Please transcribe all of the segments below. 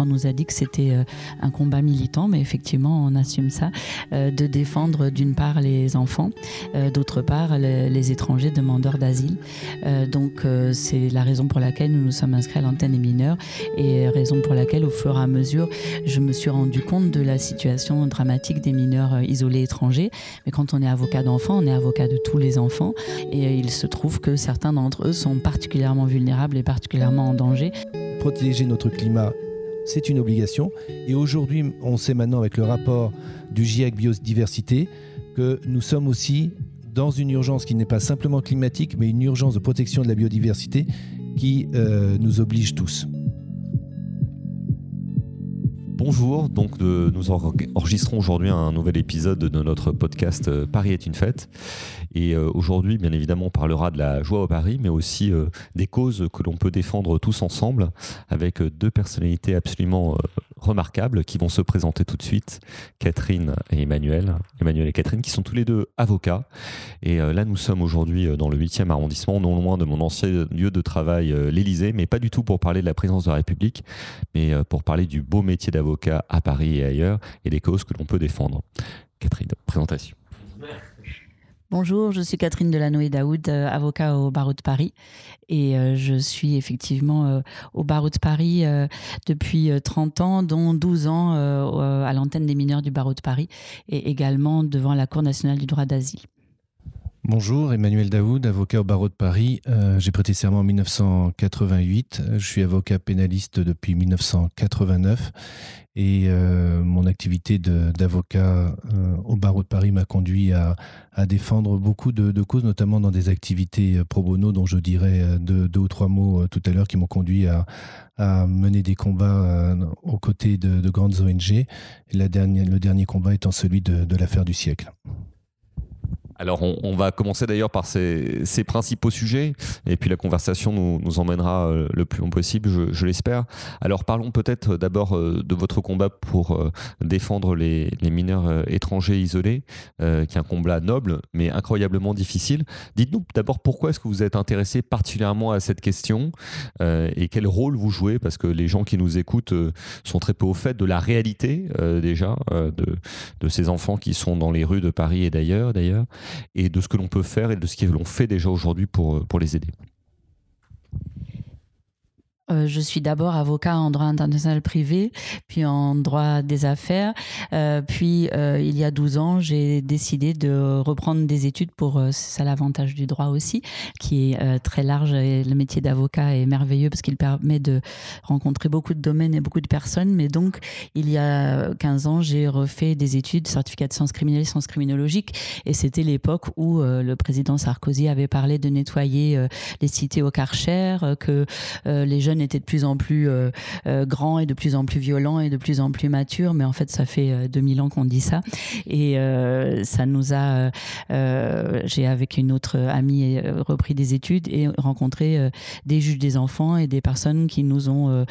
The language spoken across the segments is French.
On nous a dit que c'était euh, un combat militant, mais effectivement, on assume ça, euh, de défendre d'une part les enfants, euh, d'autre part les étrangers demandeurs d'asile. Donc c'est la raison pour laquelle nous nous sommes inscrits à l'antenne des mineurs et raison pour laquelle, au fur et à mesure, je me suis rendu compte de la situation dramatique des mineurs isolés étrangers. Mais quand on est avocat d'enfants, on est avocat de tous les enfants et il se trouve que certains d'entre eux sont particulièrement vulnérables et particulièrement en danger. Protéger notre climat c'est une obligation. Et aujourd'hui, on sait maintenant avec le rapport du GIEC Biodiversité que nous sommes aussi dans une urgence qui n'est pas simplement climatique, mais une urgence de protection de la biodiversité qui euh, nous oblige tous. Bonjour, donc nous enregistrons aujourd'hui un nouvel épisode de notre podcast euh, Paris est une fête. Et euh, aujourd'hui, bien évidemment, on parlera de la joie au Paris, mais aussi euh, des causes que l'on peut défendre tous ensemble avec deux personnalités absolument remarquables qui vont se présenter tout de suite, Catherine et Emmanuel. Emmanuel et Catherine qui sont tous les deux avocats. Et là, nous sommes aujourd'hui dans le 8e arrondissement, non loin de mon ancien lieu de travail, l'Élysée, mais pas du tout pour parler de la présidence de la République, mais pour parler du beau métier d'avocat à Paris et ailleurs et des causes que l'on peut défendre. Catherine, présentation. Bonjour, je suis Catherine Delanoë Daoud, euh, avocat au barreau de Paris. Et euh, je suis effectivement euh, au barreau de Paris depuis 30 ans, dont 12 ans à l'antenne des mineurs du barreau de Paris et également devant la Cour nationale du droit d'asile. Bonjour, Emmanuel Daoud, avocat au barreau de Paris. Euh, j'ai prêté serment en 1988. Je suis avocat pénaliste depuis 1989 et euh, mon activité d'avocat euh, au barreau de Paris m'a conduit à, défendre beaucoup de, causes, notamment dans des activités pro bono dont je dirais deux, ou trois mots tout à l'heure qui m'ont conduit à, mener des combats aux côtés de, grandes ONG. le dernier combat étant celui de l'affaire du siècle. Alors, on, va commencer d'ailleurs par ces, principaux sujets, et puis la conversation nous, emmènera euh, le plus long possible, je, l'espère. Alors, parlons peut-être d'abord euh, de votre combat pour euh, défendre les, mineurs étrangers isolés, qui est un combat noble, mais incroyablement difficile. Dites-nous d'abord pourquoi est-ce que vous êtes intéressé particulièrement à cette question, et quel rôle vous jouez, parce que les gens qui nous écoutent sont très peu au fait de la réalité déjà de, de ces enfants qui sont dans les rues de Paris et d'ailleurs, d'ailleurs et de ce que l'on peut faire et de ce que l'on fait déjà aujourd'hui pour, euh, les aider. Euh, je suis d'abord avocat en droit international privé, puis en droit des affaires. Euh, puis, euh, il y a 12 ans, j'ai décidé de reprendre des études pour, ça l'avantage du droit aussi, qui est très large. Le métier d'avocat est merveilleux parce qu'il permet de rencontrer beaucoup de domaines et beaucoup de personnes. Mais donc, il y a 15 ans, j'ai refait des études, certificat de sciences criminelles sciences criminologiques. Et c'était l'époque où le président Sarkozy avait parlé de nettoyer les cités au Karcher, que les jeunes était de plus en plus euh, euh, grand et de plus en plus violent et de plus en plus mature. Mais en fait, ça fait 2000 euh, ans qu'on dit ça. Et ça nous a. J'ai, avec une autre amie, repris des études et rencontré des juges des enfants et des personnes qui nous ont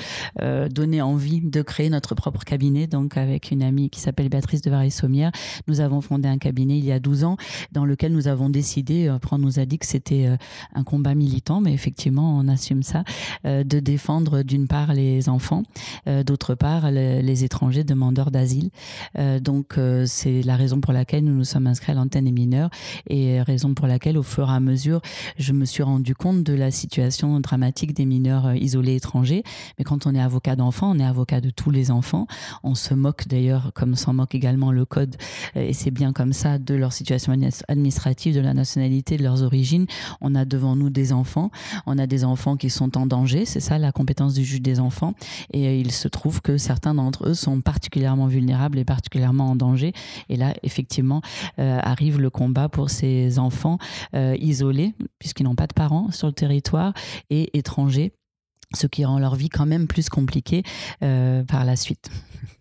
donné envie de créer notre propre cabinet. Donc, avec une amie qui s'appelle Béatrice de Varay-Sommière, nous avons fondé un cabinet il y a 12 ans dans lequel nous avons décidé, après on nous a dit que c'était un combat militant, mais effectivement, on assume ça, de défendre d'une part les enfants, euh, d'autre part les, étrangers demandeurs d'asile. Euh, donc euh, c'est la raison pour laquelle nous nous sommes inscrits à l'antenne des mineurs et raison pour laquelle au fur et à mesure je me suis rendu compte de la situation dramatique des mineurs isolés étrangers. Mais quand on est avocat d'enfants, on est avocat de tous les enfants. On se moque d'ailleurs, comme s'en moque également le code, et c'est bien comme ça, de leur situation administrative, de la nationalité, de leurs origines. On a devant nous des enfants. On a des enfants qui sont en danger. C'est ça la compétence du juge des enfants. Et euh, il se trouve que certains d'entre eux sont particulièrement vulnérables et particulièrement en danger. Et là, effectivement, euh, arrive le combat pour ces enfants euh, isolés, puisqu'ils n'ont pas de parents sur le territoire, et étrangers, ce qui rend leur vie quand même plus compliquée par la suite.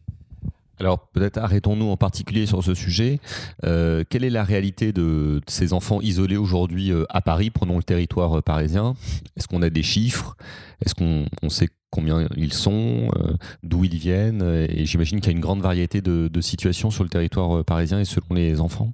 Alors peut-être arrêtons-nous en particulier sur ce sujet. Euh, quelle est la réalité de, ces enfants isolés aujourd'hui euh, à Paris? Prenons le territoire euh, parisien. Est-ce qu'on a des chiffres? Est-ce qu'on sait combien ils sont D'où ils viennent? Et j'imagine qu'il y a une grande variété de situations sur le territoire parisien et selon les enfants.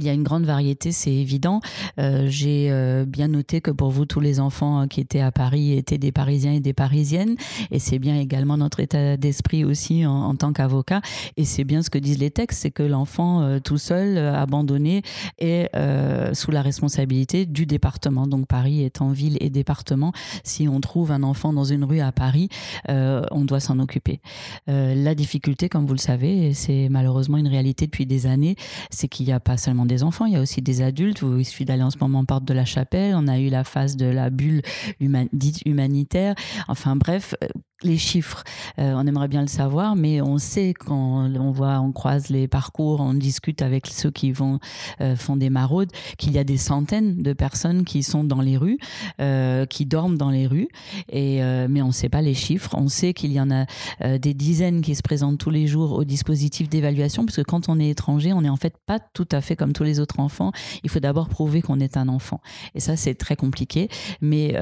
Il y a une grande variété, c'est évident. Euh, j'ai euh, bien noté que pour vous, tous les enfants qui étaient à Paris étaient des Parisiens et des Parisiennes. Et c'est bien également notre état d'esprit aussi en, tant qu'avocat. Et c'est bien ce que disent les textes, c'est que l'enfant euh, tout seul, abandonné, est sous la responsabilité du département. Donc Paris étant ville et département, si on trouve un enfant dans une rue à Paris, on doit s'en occuper. la difficulté, comme vous le savez, et c'est malheureusement une réalité depuis des années, c'est qu'il n'y a pas seulement des enfants, il y a aussi des adultes. Il suffit d'aller en ce moment porte de la chapelle. On a eu la phase de la bulle dite humanitaire. Enfin bref, euh, les chiffres, euh, on aimerait bien le savoir, mais on sait quand on voit, on croise les parcours, on discute avec ceux qui vont euh, font des maraudes, qu'il y a des centaines de personnes qui sont dans les rues, euh, qui dorment dans les rues, et mais on ne sait pas les chiffres. On sait qu'il y en a des dizaines qui se présentent tous les jours au dispositif d'évaluation, parce que quand on est étranger, on n'est en fait pas tout à fait comme tous les autres enfants. Il faut d'abord prouver qu'on est un enfant, et ça c'est très compliqué. Mais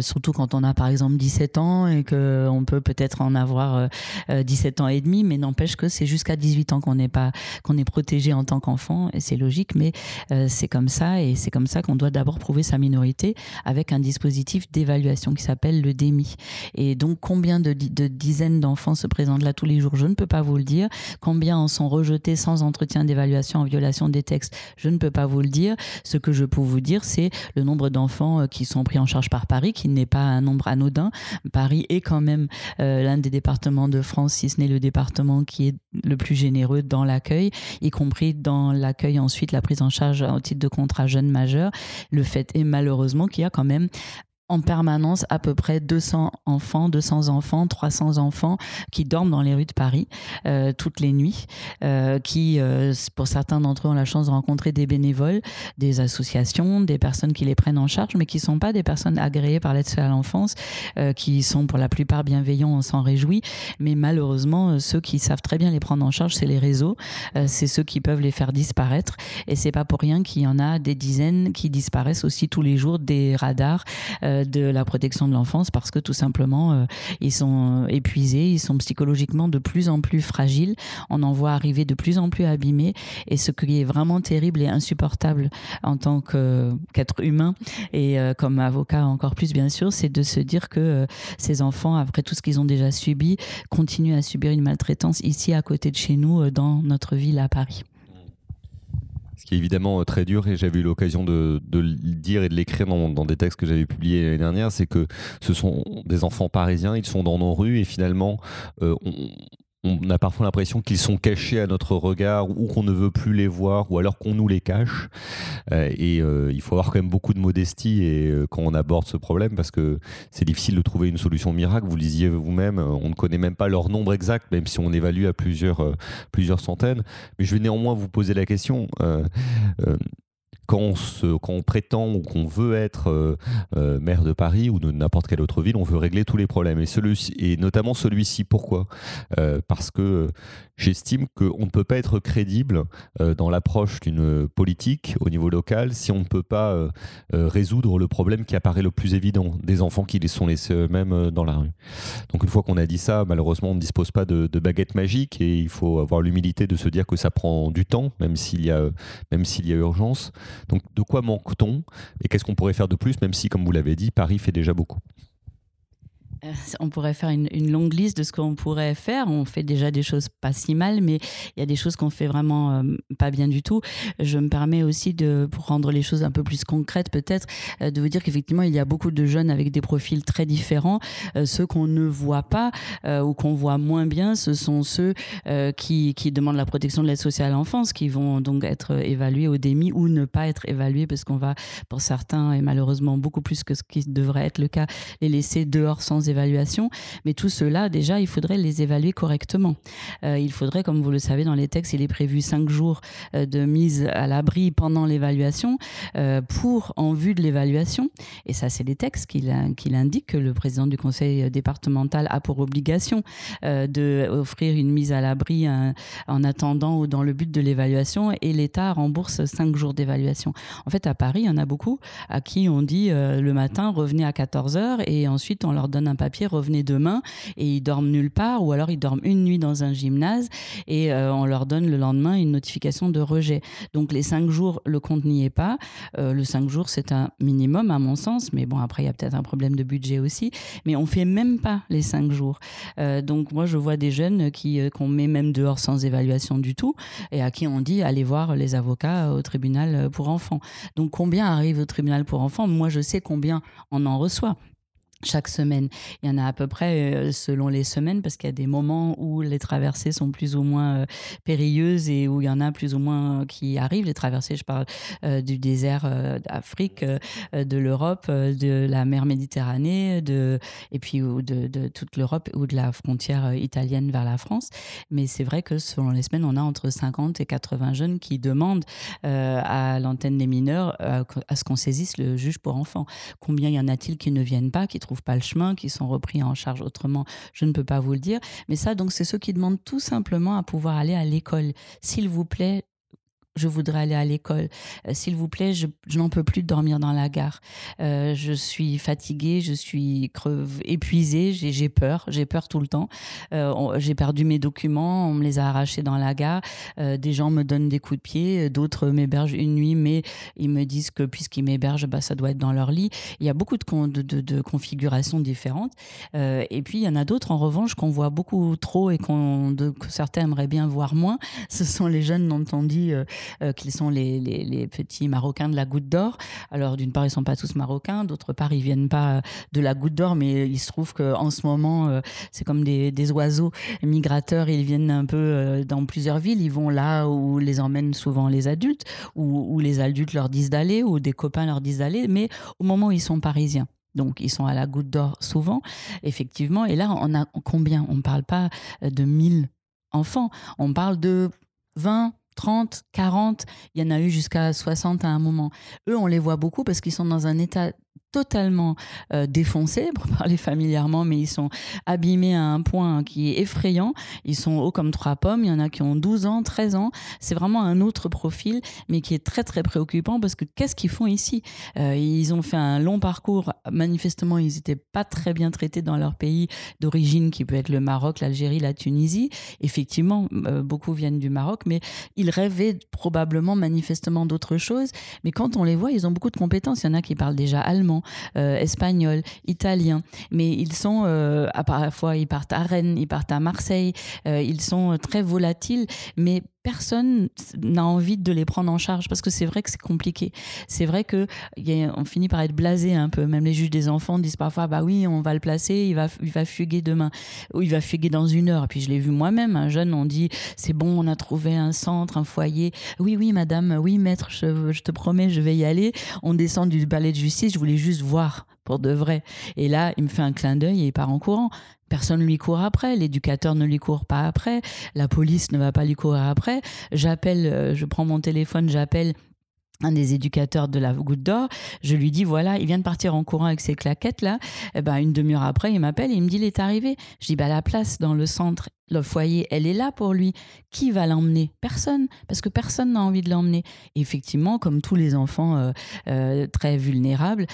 surtout quand on a par exemple 17 ans et que on peut peut-être en avoir 17 euh, euh, ans et demi, mais n'empêche que c'est jusqu'à 18 ans qu'on n'est pas est protégé en tant qu'enfant, et c'est logique, mais euh, c'est comme ça, et c'est comme ça qu'on doit d'abord prouver sa minorité avec un dispositif d'évaluation qui s'appelle le DEMI. Et donc, combien de, de dizaines d'enfants se présentent là tous les jours? Je ne peux pas vous le dire. Combien en sont rejetés sans entretien d'évaluation en violation des textes? Je ne peux pas vous le dire. Ce que je peux vous dire, c'est le nombre d'enfants qui sont pris en charge par Paris, qui n'est pas un nombre anodin. Paris est quand même euh, l'un des départements de France, si ce n'est le département qui est le plus généreux dans l'accueil, y compris dans l'accueil ensuite, la prise en charge au titre de contrat jeune majeur. Le fait est malheureusement qu'il y a quand même en permanence à peu près 200 enfants, 200 enfants, 300 enfants qui dorment dans les rues de Paris euh, toutes les nuits, euh, qui, euh, pour certains d'entre eux, ont la chance de rencontrer des bénévoles, des associations, des personnes qui les prennent en charge, mais qui ne sont pas des personnes agréées par l'aide à l'enfance, qui sont pour la plupart bienveillants, on s'en réjouit, mais malheureusement, ceux qui savent très bien les prendre en charge, c'est les réseaux, c'est ceux qui peuvent les faire disparaître, et c'est pas pour rien qu'il y en a des dizaines qui disparaissent aussi tous les jours des radars de la protection de l'enfance parce que tout simplement, euh, ils sont épuisés, ils sont psychologiquement de plus en plus fragiles. On en voit arriver de plus en plus abîmés. Et ce qui est vraiment terrible et insupportable en tant qu'être humain et euh, comme avocat encore plus, bien sûr, c'est de se dire que euh, ces enfants, après tout ce qu'ils ont déjà subi, continuent à subir une maltraitance ici à côté de chez nous, dans notre ville à Paris qui est évidemment euh, très dur et j'avais eu l'occasion de, le dire et de l'écrire dans, des textes que j'avais publiés l'année dernière, c'est que ce sont des enfants parisiens, ils sont dans nos rues et finalement euh, on, on a parfois l'impression qu'ils sont cachés à notre regard ou qu'on ne veut plus les voir ou alors qu'on nous les cache. Euh, et euh, il faut avoir quand même beaucoup de modestie et, euh, quand on aborde ce problème parce que c'est difficile de trouver une solution miracle. Vous le disiez vous-même, on ne connaît même pas leur nombre exact, même si on évalue à plusieurs, plusieurs centaines. Mais je vais néanmoins vous poser la question quand on, prétend ou qu'on veut être euh, euh, maire de Paris ou de n'importe quelle autre ville, on veut régler tous les problèmes. Et, celui et notamment celui-ci. Pourquoi? Euh, Parce que j'estime qu'on ne peut pas être crédible dans l'approche d'une politique au niveau local si on ne peut pas résoudre le problème qui apparaît le plus évident, des enfants qui les sont laissés eux-mêmes dans la rue. Donc une fois qu'on a dit ça, malheureusement, on ne dispose pas de, de baguette magique et il faut avoir l'humilité de se dire que ça prend du temps, même s'il y a, même s'il y a urgence. Donc de quoi manque-t-on et qu'est-ce qu'on pourrait faire de plus, même si, comme vous l'avez dit, Paris fait déjà beaucoup? Euh, on pourrait faire une, longue liste de ce qu'on pourrait faire. On fait déjà des choses pas si mal, mais il y a des choses qu'on fait vraiment euh, pas bien du tout. Je me permets aussi de, pour rendre les choses un peu plus concrètes, peut-être, euh, de vous dire qu'effectivement, il y a beaucoup de jeunes avec des profils très différents. ceux qu'on ne voit pas ou qu'on voit moins bien, ce sont ceux qui, demandent la protection de l'aide sociale à l'enfance, qui vont donc être évalués au DEMI ou ne pas être évalués parce qu'on va, pour certains, et malheureusement beaucoup plus que ce qui devrait être le cas, les laisser dehors sans évaluation. Mais tout cela, déjà, il faudrait les évaluer correctement. Euh, il faudrait, comme vous le savez, dans les textes, il est prévu cinq jours euh, de mise à l'abri pendant l'évaluation euh, pour, en vue de l'évaluation. Et ça, c'est les textes qui, l'indiquent que le président du conseil départemental a pour obligation d'offrir une mise à l'abri en attendant ou dans le but de l'évaluation et l'État rembourse cinq jours d'évaluation. En fait, à Paris, il y en a beaucoup à qui on dit le matin, revenez à 14h et ensuite on leur donne un papier, revenez demain, et ils dorment nulle part, ou alors ils dorment une nuit dans un gymnase, et euh, on leur donne le lendemain une notification de rejet. Donc les cinq jours, le compte n'y est pas. Euh, le cinq jours, c'est un minimum à mon sens, mais bon, après, il y a peut-être un problème de budget aussi, mais on fait même pas les cinq jours. Euh, donc moi, je vois des jeunes qui qu'on met même dehors sans évaluation du tout, et à qui on dit allez voir les avocats au tribunal pour enfants. Donc combien arrive au tribunal pour enfants? Moi, je sais combien on en reçoit chaque semaine. Il y en a à peu près euh, selon les semaines parce qu'il y a des moments où les traversées sont plus ou moins euh, périlleuses et où il y en a plus ou moins euh, qui arrivent. Les traversées, je parle du désert d'Afrique, de l'Europe, de la mer Méditerranée, de, et puis de, toute l'Europe ou de la frontière italienne vers la France. Mais c'est vrai que selon les semaines, on a entre 50 et 80 jeunes qui demandent à l'antenne des mineurs à ce qu'on saisisse le juge pour enfants. Combien y en a-t-il qui ne viennent pas, qui pas le chemin, qui sont repris en charge autrement, je ne peux pas vous le dire. Mais ça, donc, c'est ceux qui demandent tout simplement à pouvoir aller à l'école. S'il vous plaît, je voudrais aller à l'école. Euh, s'il vous plaît, je, n'en peux plus de dormir dans la gare. Euh, je suis fatiguée, je suis épuisée, j'ai peur, j'ai peur tout le temps. Euh, j'ai perdu mes documents, on me les a arrachés dans la gare. des gens me donnent des coups de pied, d'autres m'hébergent une nuit, mais ils me disent que puisqu'ils m'hébergent, bah, ça doit être dans leur lit. Il y a beaucoup de configurations différentes. et puis, il y en a d'autres, en revanche, qu'on voit beaucoup trop et qu'on, que certains aimeraient bien voir moins. Ce sont les jeunes dont on dit euh, qu'ils sont les, les, petits Marocains de la Goutte d'Or. Alors, d'une part, ils sont pas tous Marocains, d'autre part, ils viennent pas de la Goutte d'Or, mais il se trouve qu'en ce moment, euh, c'est comme des, des, oiseaux migrateurs, ils viennent un peu euh, dans plusieurs villes, ils vont là où les emmènent souvent les adultes, où, où les adultes leur disent d'aller, ou des copains leur disent d'aller, mais au moment où ils sont parisiens. Donc, ils sont à la goutte d'or souvent, effectivement. Et là, on a combien? On ne parle pas de 1000 enfants, on parle de 20, 30, 40, il y en a eu jusqu'à 60 à un moment. Eux, on les voit beaucoup parce qu'ils sont dans un état totalement euh, défoncés, pour parler familièrement, mais ils sont abîmés à un point qui est effrayant. Ils sont hauts comme trois pommes. Il y en a qui ont 12 ans, 13 ans. C'est vraiment un autre profil, mais qui est très, très préoccupant parce que qu'est-ce qu'ils font ici? Euh, Ils ont fait un long parcours. Manifestement, ils n'étaient pas très bien traités dans leur pays d'origine, qui peut être le Maroc, l'Algérie, la Tunisie. Effectivement, euh, beaucoup viennent du Maroc, mais ils rêvaient probablement, manifestement, d'autres choses. Mais quand on les voit, ils ont beaucoup de compétences. Il y en a qui parlent déjà allemand euh, espagnol, italien. Mais ils sont, euh, à parfois, ils partent à Rennes, ils partent à Marseille. Euh, ils sont très volatiles, mais personne n'a envie de les prendre en charge parce que c'est vrai que c'est compliqué. C'est vrai que on finit par être blasé un peu. Même les juges des enfants disent parfois bah oui, on va le placer, il va il va fuguer demain ou il va fuguer dans une heure. Et puis je l'ai vu moi-même, un jeune, on dit c'est bon, on a trouvé un centre, un foyer. Oui oui madame, oui maître, je, je te promets, je vais y aller. On descend du palais de justice, je voulais juste voir pour de vrai. Et là, il me fait un clin d'œil et il part en courant. Personne ne lui court après, l'éducateur ne lui court pas après, la police ne va pas lui courir après. J'appelle, euh, je prends mon téléphone, j'appelle un des éducateurs de la Goutte d'Or, je lui dis voilà, il vient de partir en courant avec ses claquettes là. Et eh ben une demi-heure après, il m'appelle, il me dit il est arrivé. Je dis bah la place dans le centre, le foyer, elle est là pour lui. Qui va l'emmener? Personne, parce que personne n'a envie de l'emmener. Effectivement, comme tous les enfants euh, euh, très vulnérables,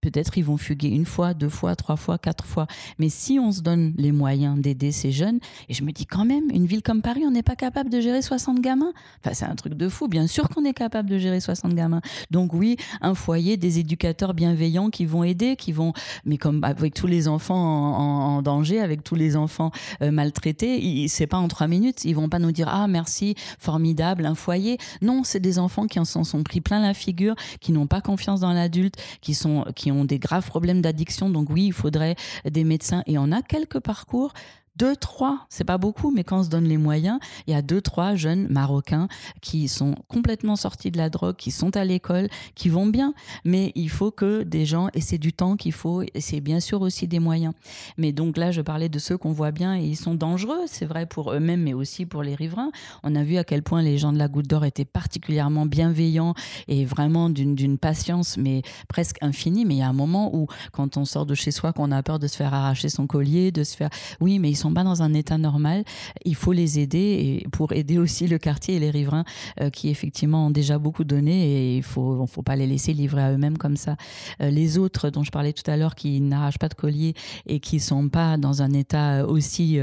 Peut-être ils vont fuguer une fois, deux fois, trois fois, quatre fois. Mais si on se donne les moyens d'aider ces jeunes, et je me dis quand même, une ville comme Paris, on n'est pas capable de gérer 60 gamins. Enfin, c'est un truc de fou. Bien sûr qu'on est capable de gérer 60 gamins. Donc oui, un foyer, des éducateurs bienveillants qui vont aider, qui vont, mais comme avec tous les enfants en, danger, avec tous les enfants euh, maltraités, c'est pas en trois minutes. Ils vont pas nous dire ah merci, formidable, un foyer. Non, c'est des enfants qui en sont, pris plein la figure, qui n'ont pas confiance dans l'adulte, qui sont qui ont des graves problèmes d'addiction. Donc oui, il faudrait des médecins. Et on a quelques parcours deux, trois, c'est pas beaucoup, mais quand on se donne les moyens, il y a deux, trois jeunes marocains qui sont complètement sortis de la drogue, qui sont à l'école, qui vont bien. Mais il faut que des gens, et c'est du temps qu'il faut, et c'est bien sûr aussi des moyens. Mais donc là, je parlais de ceux qu'on voit bien et ils sont dangereux, c'est vrai pour eux-mêmes, mais aussi pour les riverains. On a vu à quel point les gens de la Goutte d'Or étaient particulièrement bienveillants et vraiment d'une patience, mais presque infinie. Mais il y a un moment où, quand on sort de chez soi, qu'on a peur de se faire arracher son collier, de se faire. Oui, mais ils sont sont pas dans un état normal. Il faut les aider et pour aider aussi le quartier et les riverains qui effectivement ont déjà beaucoup donné et il faut, faut pas les laisser livrer à eux-mêmes comme ça. les autres dont je parlais tout à l'heure qui n'arrachent pas de collier et qui sont pas dans un état aussi,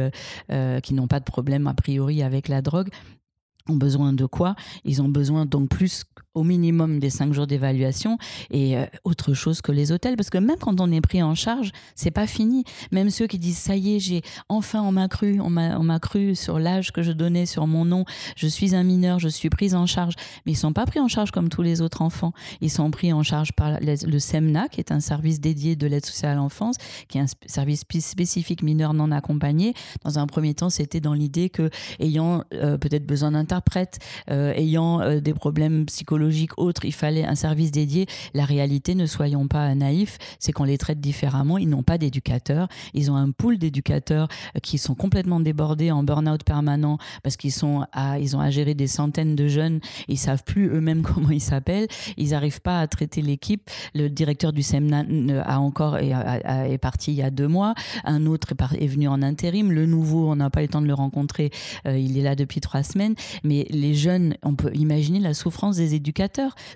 qui n'ont pas de problème a priori avec la drogue, ont besoin de quoi? Ils ont besoin donc plus au minimum des cinq jours d'évaluation et euh, autre chose que les hôtels. Parce que même quand on est pris en charge c'est pas fini. Même ceux qui disent ça y est j'ai enfin on m'a cru on m'a cru sur l'âge que je donnais sur mon nom. Je suis un mineur je suis prise en charge. Mais ils sont pas pris en charge comme tous les autres enfants. Ils sont pris en charge par le SEMNA qui est un service dédié de l'aide sociale à l'enfance qui est un service spécifique mineur non accompagné. Dans un premier temps c'était dans l'idée que ayant euh, peut-être besoin d'interprètes euh, ayant des problèmes psychologiques autre, il fallait un service dédié. La réalité, ne soyons pas naïfs, c'est qu'on les traite différemment. Ils n'ont pas d'éducateurs. Ils ont un pool d'éducateurs euh, qui sont complètement débordés en burn-out permanent parce qu'ils sont ils ont à gérer des centaines de jeunes. Ils savent plus eux-mêmes comment ils s'appellent. Ils n'arrivent pas à traiter l'équipe. Le directeur du SEMNA a encore est, est, parti il y a deux mois. Un autre est, est venu en intérim. Le nouveau, on n'a pas eu le temps de le rencontrer. Euh, il est là depuis trois semaines. Mais les jeunes, on peut imaginer la souffrance des éducateurs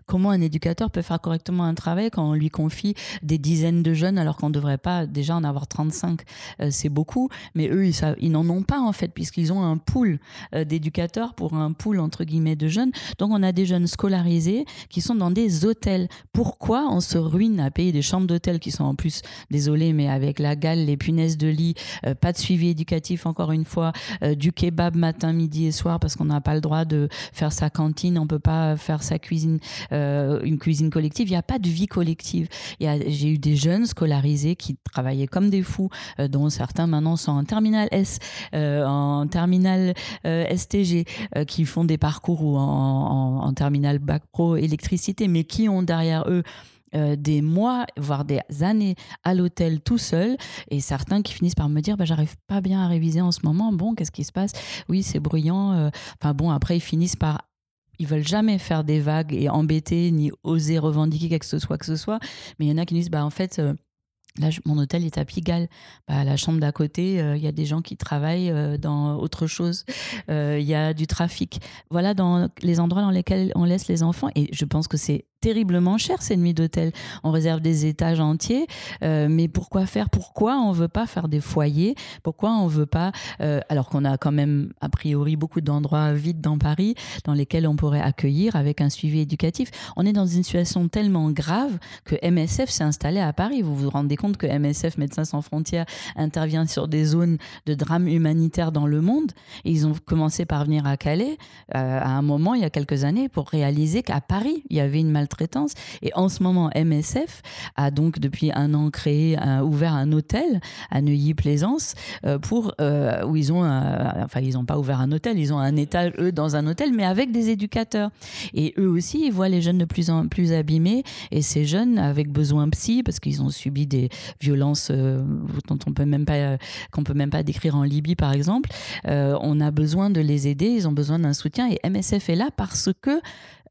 Comment un éducateur peut faire correctement un travail quand on lui confie des dizaines de jeunes alors qu'on ne devrait pas déjà en avoir 35 euh, C'est beaucoup, mais eux, ils, n'en ont pas en fait, puisqu'ils ont un pool euh, d'éducateurs pour un pool entre guillemets de jeunes. Donc on a des jeunes scolarisés qui sont dans des hôtels. Pourquoi on se ruine à payer des chambres d'hôtel qui sont en plus, désolé, mais avec la gale, les punaises de lit, euh, pas de suivi éducatif encore une fois, du kebab matin, midi et soir parce qu'on n'a pas le droit de faire sa cantine, on peut pas faire sa cuisine euh, une cuisine collective. Il n'y a pas de vie collective. J'ai eu des jeunes scolarisés qui travaillaient comme des fous, euh, dont certains maintenant sont en terminale S, euh, en terminale STG, qui font des parcours ou en, en, terminale bac pro électricité, mais qui ont derrière eux des mois, voire des années à l'hôtel tout seul, et certains qui finissent par me dire bah, j'arrive pas bien à réviser en ce moment, bon, qu'est-ce qui se passe? Oui, c'est bruyant. Enfin bon, après, ils finissent par ils veulent jamais faire des vagues et embêter ni oser revendiquer quelque que ce soit que ce soit. Mais il y en a qui disent bah en fait euh, Là, mon hôtel est à Pigalle. Bah, la chambre d'à côté, euh, il y a des gens qui travaillent euh, dans autre chose. Il y a du trafic. Voilà dans les endroits dans lesquels on laisse les enfants. Et je pense que c'est terriblement cher ces nuits d'hôtel. On réserve des étages entiers, euh, mais pourquoi faire? Pourquoi on veut pas faire des foyers? Pourquoi on veut pas euh, Alors qu'on a quand même a priori beaucoup d'endroits vides dans Paris dans lesquels on pourrait accueillir avec un suivi éducatif? On est dans une situation tellement grave que MSF s'est installé à Paris. Vous vous rendez compte que MSF Médecins sans frontières intervient sur des zones de drame humanitaire dans le monde. Ils ont commencé par venir à Calais euh, à un moment il y a quelques années pour réaliser qu'à Paris il y avait une maltraitance Et en ce moment, MSF a donc depuis un an créé, ouvert un hôtel à Neuilly-Plaisance euh, pour euh, où ils ont, enfin ils n'ont pas ouvert un hôtel, ils ont un étage eux dans un hôtel, mais avec des éducateurs. Et eux aussi, ils voient les jeunes de plus en plus abîmés et ces jeunes avec besoin psy parce qu'ils ont subi des violences euh, dont on peut même pas qu'on peut même pas décrire en Libye par exemple. on a besoin de les aider, ils ont besoin d'un soutien et MSF est là parce que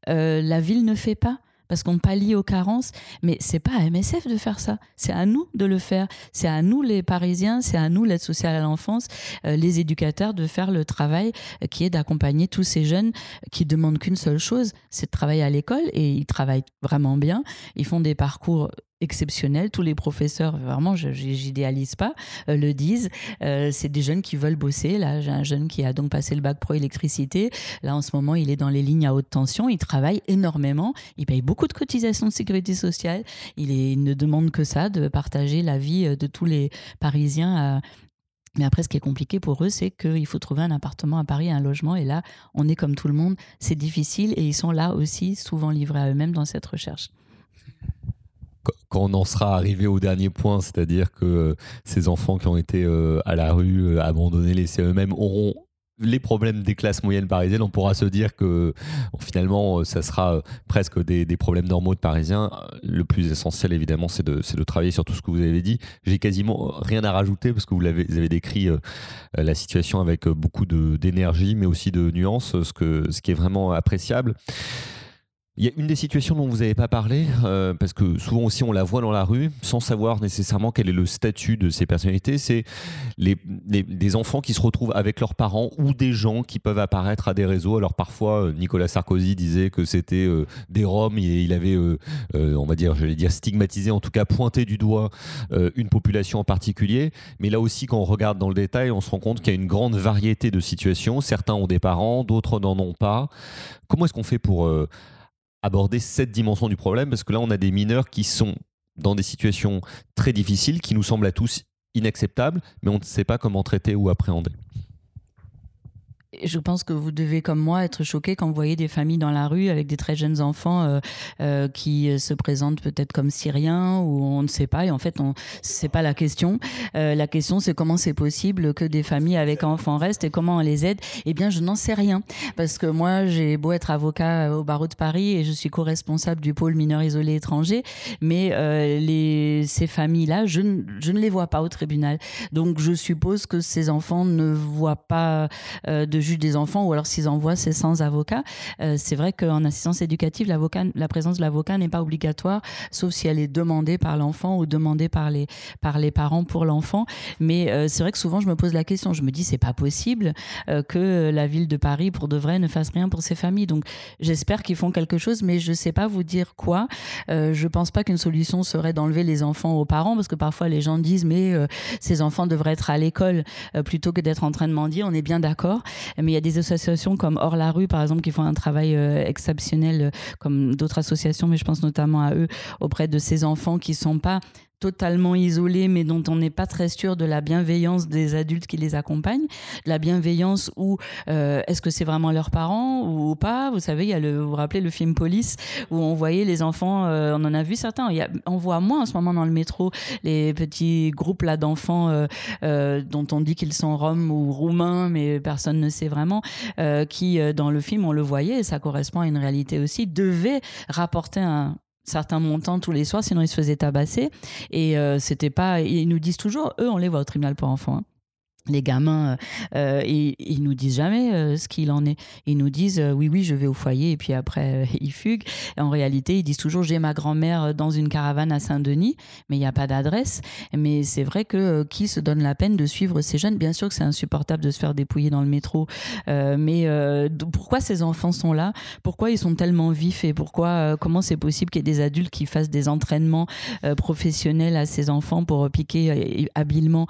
la ville ne fait pas parce qu'on pallie aux carences. Mais c'est pas à MSF de faire ça. C'est à nous de le faire. C'est à nous les Parisiens, c'est à nous l'aide sociale à l'enfance, euh, les éducateurs de faire le travail euh, qui est d'accompagner tous ces jeunes qui demandent qu'une seule chose, c'est de travailler à l'école et ils travaillent vraiment bien. Ils font des parcours exceptionnel. Tous les professeurs, vraiment, j'idéalise pas, euh, le disent. Euh, c'est des jeunes qui veulent bosser. Là, j'ai un jeune qui a donc passé le bac pro électricité. Là, en ce moment, il est dans les lignes à haute tension. Il travaille énormément. Il paye beaucoup de cotisations de sécurité sociale. Il, ne demande que ça, de partager la vie euh, de tous les Parisiens mais après, ce qui est compliqué pour eux, c'est qu'il faut trouver un appartement à Paris, un logement. Et là, on est comme tout le monde. C'est difficile et ils sont là aussi, souvent livrés à eux-mêmes dans cette recherche quand on en sera arrivé au dernier point, c'est-à-dire que euh, ces enfants qui ont été euh, à la rue, euh, abandonnés, laissés eux-mêmes, auront les problèmes des classes moyennes parisiennes, on pourra se dire que finalement, ça sera presque des, problèmes normaux de Parisiens. Le plus essentiel, évidemment, c'est de, travailler sur tout ce que vous avez dit. J'ai quasiment rien à rajouter parce que vous, avez, décrit la situation avec beaucoup d'énergie, mais aussi de nuances, ce qui est vraiment appréciable. Il y a une des situations dont vous n'avez pas parlé, euh, parce que souvent aussi on la voit dans la rue, sans savoir nécessairement quel est le statut de ces personnalités, c'est les, des enfants qui se retrouvent avec leurs parents ou des gens qui peuvent apparaître à des réseaux. Alors parfois, euh, Nicolas Sarkozy disait que c'était euh, des Roms et il avait, on va dire, j'allais dire stigmatisé, en tout cas pointé du doigt une population en particulier. Mais là aussi, quand on regarde dans le détail, on se rend compte qu'il y a une grande variété de situations. Certains ont des parents, d'autres n'en ont pas. Comment est-ce qu'on fait pour aborder cette dimension du problème parce que là, on a des mineurs qui sont dans des situations très difficiles, qui nous semblent à tous inacceptables, mais on ne sait pas comment traiter ou appréhender je pense que vous devez, comme moi, être choqué quand vous voyez des familles dans la rue avec des très jeunes enfants euh, euh, qui se présentent peut-être comme syriens ou on ne sait pas. Et en fait, on c'est pas la question. Euh, la question, c'est comment c'est possible que des familles avec enfants restent et comment on les aide. Eh bien, je n'en sais rien parce que moi, j'ai beau être avocat au barreau de Paris et je suis co-responsable du pôle mineurs isolés étrangers, mais les ces familles-là, je, je ne les vois pas au tribunal. Donc, je suppose que ces enfants ne voient pas de juge des enfants, ou alors s'ils envoient, c'est sans avocat. Euh, c'est vrai qu'en assistance éducative, la présence de l'avocat n'est pas obligatoire, sauf si elle est demandée par l'enfant ou demandée par les, par les parents pour l'enfant. Mais euh, c'est vrai que souvent, je me pose la question, je me dis, c'est pas possible euh, que la ville de Paris, pour de vrai, ne fasse rien pour ces familles. Donc, j'espère qu'ils font quelque chose, mais je sais pas vous dire quoi. je pense pas qu'une solution serait d'enlever les enfants aux parents, parce que parfois les gens disent, mais ces enfants devraient être à l'école plutôt que d'être en train de mendier. On est bien d'accord. Mais il y a des associations comme Hors la rue, par exemple, qui font un travail euh, exceptionnel, euh, comme d'autres associations, mais je pense notamment à eux, auprès de ces enfants qui sont pas totalement isolés, mais dont on n'est pas très sûr de la bienveillance des adultes qui les accompagnent, la bienveillance ou euh, est-ce que c'est vraiment leurs parents ou pas? Vous savez, vous vous rappelez le film Police où on voyait les enfants, euh, on en a vu certains. On voit moins en ce moment dans le métro les petits groupes là d'enfants euh, dont on dit qu'ils sont roms ou roumains, mais personne ne sait vraiment, qui dans le film on le voyait ça correspond à une réalité aussi, devaient rapporter un, certains montants tous les soirs, sinon ils se faisaient tabasser. Et euh, c'était pas. Ils nous disent toujours, eux, on les voit au tribunal pour enfants. Hein les gamins, euh, euh ils, nous disent jamais euh, ce qu'il en est. Ils nous disent oui, oui, je vais au foyer et puis après ils fuguent. en réalité, ils disent toujours j'ai ma grand-mère dans une caravane à Saint-Denis, mais il n'y a pas d'adresse. Mais c'est vrai que qui se donne la peine de suivre ces jeunes? Bien sûr que c'est insupportable de se faire dépouiller dans le métro, mais pourquoi ces enfants sont là? Pourquoi ils sont tellement vifs? Et pourquoi comment c'est possible qu'il y ait des adultes qui fassent des entraînements professionnels à ces enfants pour piquer habilement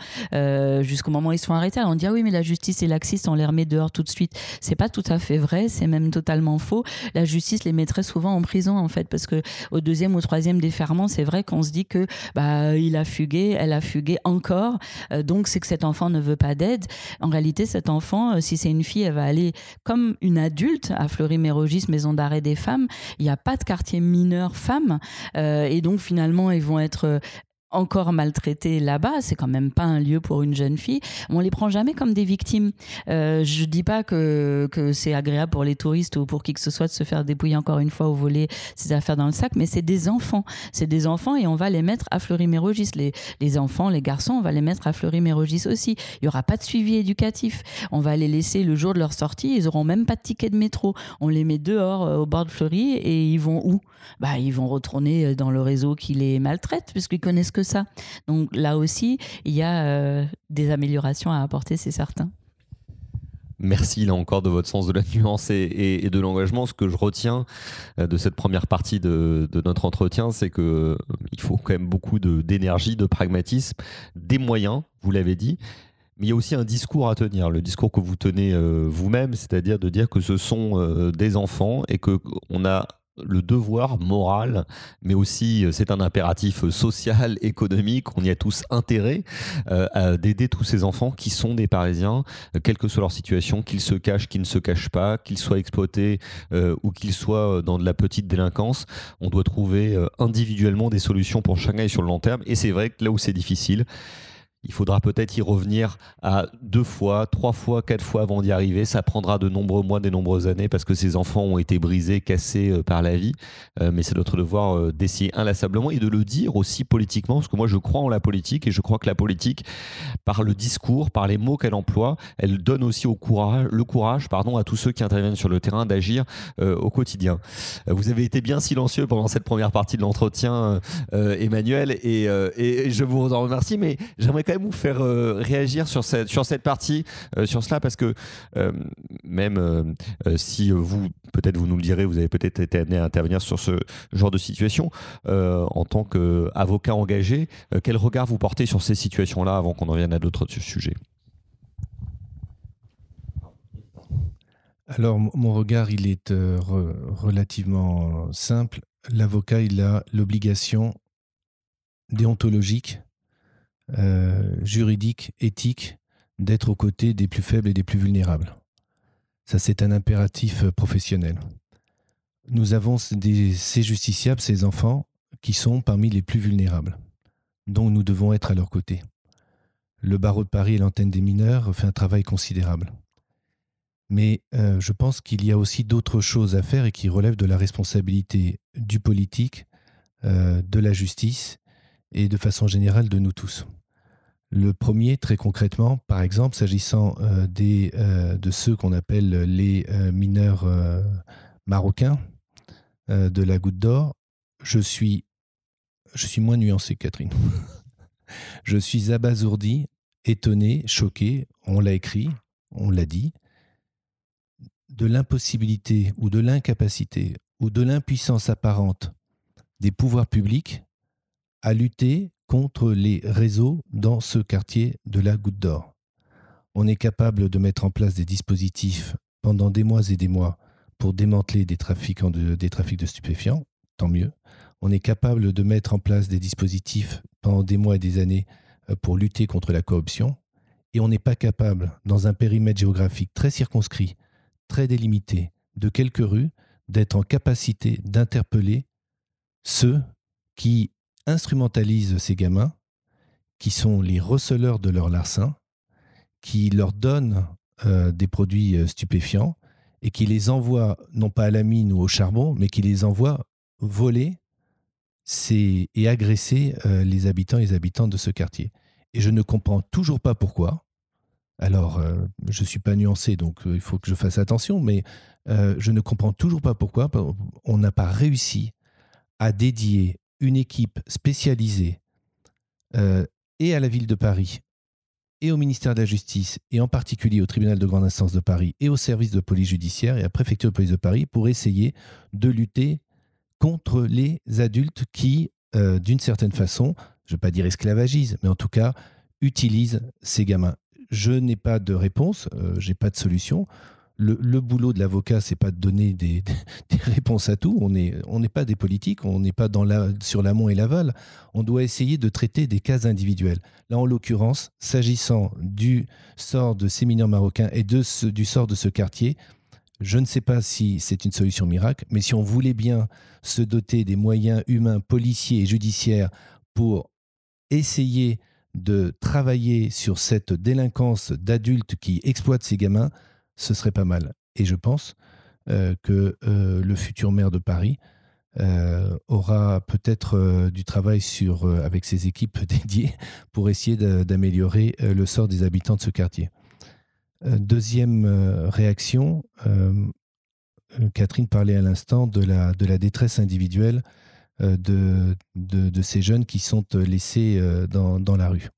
jusqu'au moment où ils sont arrêtés. on dit ah oui mais la justice est laxiste, on les remet dehors tout de suite. C'est pas tout à fait vrai, c'est même totalement faux. La justice les mettrait souvent en prison en fait parce que au deuxième ou troisième déferment, c'est vrai qu'on se dit que bah il a fugué, elle a fugué encore, euh, donc c'est que cet enfant ne veut pas d'aide. En réalité, cet enfant, euh, si c'est une fille, elle va aller comme une adulte à Fleury-Mérogis, maison d'arrêt des femmes. Il n'y a pas de quartier mineur femmes euh, et donc finalement ils vont être encore maltraités là-bas, c'est quand même pas un lieu pour une jeune fille. On les prend jamais comme des victimes. Euh, je dis pas que, que c'est agréable pour les touristes ou pour qui que ce soit de se faire dépouiller encore une fois ou voler ses affaires dans le sac, mais c'est des enfants. C'est des enfants et on va les mettre à Fleury-Mérogis. Les, les enfants, les garçons, on va les mettre à Fleury-Mérogis aussi. Il y aura pas de suivi éducatif. On va les laisser le jour de leur sortie, ils auront même pas de ticket de métro. On les met dehors euh, au bord de Fleury et ils vont où? Bah, ils vont retourner euh, dans le réseau qui les maltraite puisqu'ils connaissent que ça. Donc là aussi, il y a euh, des améliorations à apporter, c'est certain. Merci là encore de votre sens de la nuance et, de l'engagement. Ce que je retiens euh, de cette première partie de, notre entretien, c'est qu'il euh, faut quand même beaucoup d'énergie, de, pragmatisme, des moyens, vous l'avez dit. Mais il y a aussi un discours à tenir, le discours que vous tenez vous-même, c'est-à-dire de dire que ce sont des enfants et qu'on a le devoir moral, mais aussi euh, c'est un impératif social, économique. On y a tous intérêt euh, d'aider tous ces enfants qui sont des Parisiens, euh, quelle que soit leur situation, qu'ils se cachent, qu'ils ne se cachent pas, qu'ils soient exploités ou qu'ils soient dans de la petite délinquance. On doit trouver individuellement des solutions pour chacun et sur le long terme. Et c'est vrai que là où c'est difficile, il faudra peut-être y revenir à deux fois, trois fois, quatre fois avant d'y arriver. Ça prendra de nombreux mois, de nombreuses années parce que ces enfants ont été brisés, cassés euh, par la vie. Euh, mais c'est notre devoir euh, d'essayer inlassablement et de le dire aussi politiquement parce que moi je crois en la politique et je crois que la politique, par le discours, par les mots qu'elle emploie, elle donne aussi au courage, le courage pardon, à tous ceux qui interviennent sur le terrain d'agir au quotidien. vous avez été bien silencieux pendant cette première partie de l'entretien, Emmanuel, et, et, je vous en remercie, mais j'aimerais vous faire euh, réagir sur cette, sur cette partie, euh, sur cela, parce que euh, même si vous, peut-être vous nous le direz, vous avez peut-être été amené à intervenir sur ce genre de situation, en tant qu'avocat engagé, quel regard vous portez sur ces situations-là avant qu'on en vienne à d'autres sujets? Alors, mon regard, il est relativement simple. L'avocat, il a l'obligation déontologique juridique, éthique, d'être aux côtés des plus faibles et des plus vulnérables. Ça, c'est un impératif euh, professionnel. Nous avons ces justiciables, ces enfants, qui sont parmi les plus vulnérables, donc nous devons être à leur côté. Le barreau de Paris et l'antenne des mineurs fait un travail considérable. Mais euh, je pense qu'il y a aussi d'autres choses à faire et qui relèvent de la responsabilité du politique, de la justice et de façon générale de nous tous. Le premier, très concrètement, par exemple, s'agissant euh, euh, de ceux qu'on appelle les euh, mineurs marocains de la Goutte d'Or, je suis, je suis moins nuancé que Catherine. je suis abasourdi, étonné, choqué, on l'a écrit, on l'a dit, de l'impossibilité ou de l'incapacité ou de l'impuissance apparente des pouvoirs publics à lutter contre les réseaux dans ce quartier de la Goutte d'Or. On est capable de mettre en place des dispositifs pendant des mois et des mois pour démanteler des, trafics de stupéfiants, tant mieux. On est capable de mettre en place des dispositifs pendant des mois et des années euh, pour lutter contre la corruption. Et on n'est pas capable, dans un périmètre géographique très circonscrit, très délimité, de quelques rues, d'être en capacité d'interpeller ceux qui instrumentalisent ces gamins, qui sont les receleurs de leur larcin, qui leur donnent euh, des produits euh, stupéfiants et qui les envoient, non pas à la mine ou au charbon, mais qui les envoient voler et agresser euh, les habitants et les habitantes de ce quartier. Et je ne comprends toujours pas pourquoi. Alors, je ne suis pas nuancé, donc il faut que je fasse attention, mais je ne comprends toujours pas pourquoi on n'a pas réussi à dédier une équipe spécialisée euh, et à la ville de Paris et au ministère de la Justice, et en particulier au tribunal de grande instance de Paris et au service de police judiciaire et à la préfecture de police de Paris pour essayer de lutter contre les adultes qui, euh, d'une certaine façon, je ne veux pas dire esclavagisent, mais en tout cas, utilisent ces gamins. Je n'ai pas de réponse, euh, je n'ai pas de solution le, boulot de l'avocat, c'est pas de donner des, réponses à tout. On n'est pas des politiques, on n'est pas dans la, sur l'amont et l'aval. On doit essayer de traiter des cas individuels. Là, en l'occurrence, s'agissant du sort de ces mineurs marocains et de du sort de ce quartier, je ne sais pas si c'est une solution miracle, mais si on voulait bien se doter des moyens humains, policiers et judiciaires pour essayer de travailler sur cette délinquance d'adultes qui exploitent ces gamins, ce serait pas mal. Et je pense euh, que euh, le futur maire de Paris euh, aura peut-être du travail avec ses équipes dédiées pour essayer d'améliorer le sort des habitants de ce quartier. deuxième réaction, Catherine parlait à l'instant de la, détresse individuelle de, ces jeunes qui sont laissés dans la rue.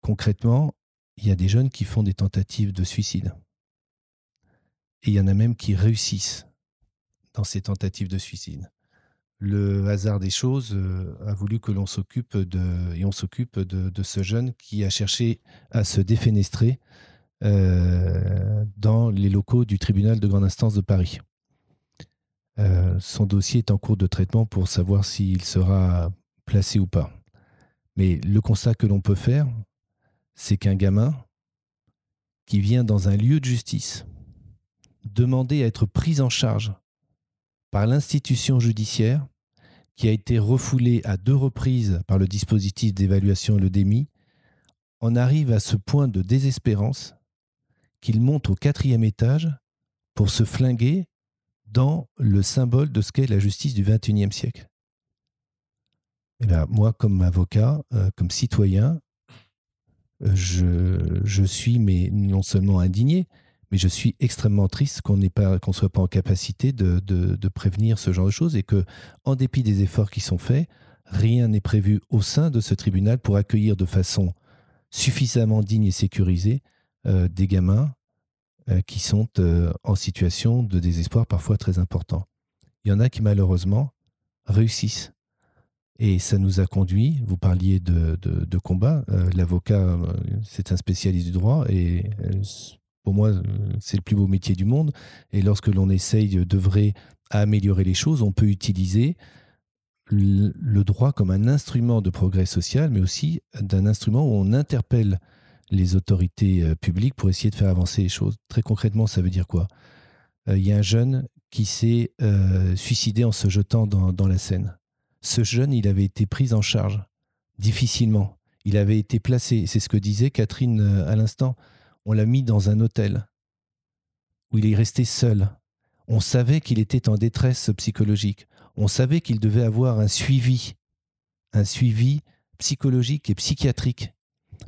Concrètement, il y a des jeunes qui font des tentatives de suicide. Et il y en a même qui réussissent dans ces tentatives de suicide. Le hasard des choses euh, a voulu que l'on s'occupe de, et on s'occupe de, ce jeune qui a cherché à se défenestrer euh, dans les locaux du tribunal de grande instance de Paris. Euh, son dossier est en cours de traitement pour savoir s'il sera placé ou pas. Mais le constat que l'on peut faire, c'est qu'un gamin qui vient dans un lieu de justice, demander à être prise en charge par l'institution judiciaire qui a été refoulée à deux reprises par le dispositif d'évaluation et le DEMI on arrive à ce point de désespérance qu'il monte au quatrième étage pour se flinguer dans le symbole de ce qu'est la justice du XXIe siècle. Et moi, comme avocat, euh, comme citoyen, euh, je, suis mais non seulement indigné, mais je suis extrêmement triste qu'on ne soit pas en capacité de, prévenir ce genre de choses et que, en dépit des efforts qui sont faits, rien n'est prévu au sein de ce tribunal pour accueillir de façon suffisamment digne et sécurisée euh, des gamins euh, qui sont euh, en situation de désespoir parfois très important. Il y en a qui malheureusement réussissent. Et ça nous a conduit, vous parliez de, de, combat, l'avocat, c'est un spécialiste du droit et pour moi, c'est le plus beau métier du monde. Et lorsque l'on essaye d'œuvrer à améliorer les choses, on peut utiliser le droit comme un instrument de progrès social, mais aussi d'un instrument où on interpelle les autorités euh, publiques pour essayer de faire avancer les choses. Très concrètement, ça veut dire quoi? Euh, Il y a un jeune qui s'est euh, suicidé en se jetant dans, la Seine. Ce jeune, il avait été pris en charge difficilement. Il avait été placé, c'est ce que disait Catherine à l'instant, on l'a mis dans un hôtel où il est resté seul. On savait qu'il était en détresse psychologique on savait qu'il devait avoir un suivi, un suivi psychologique et psychiatrique,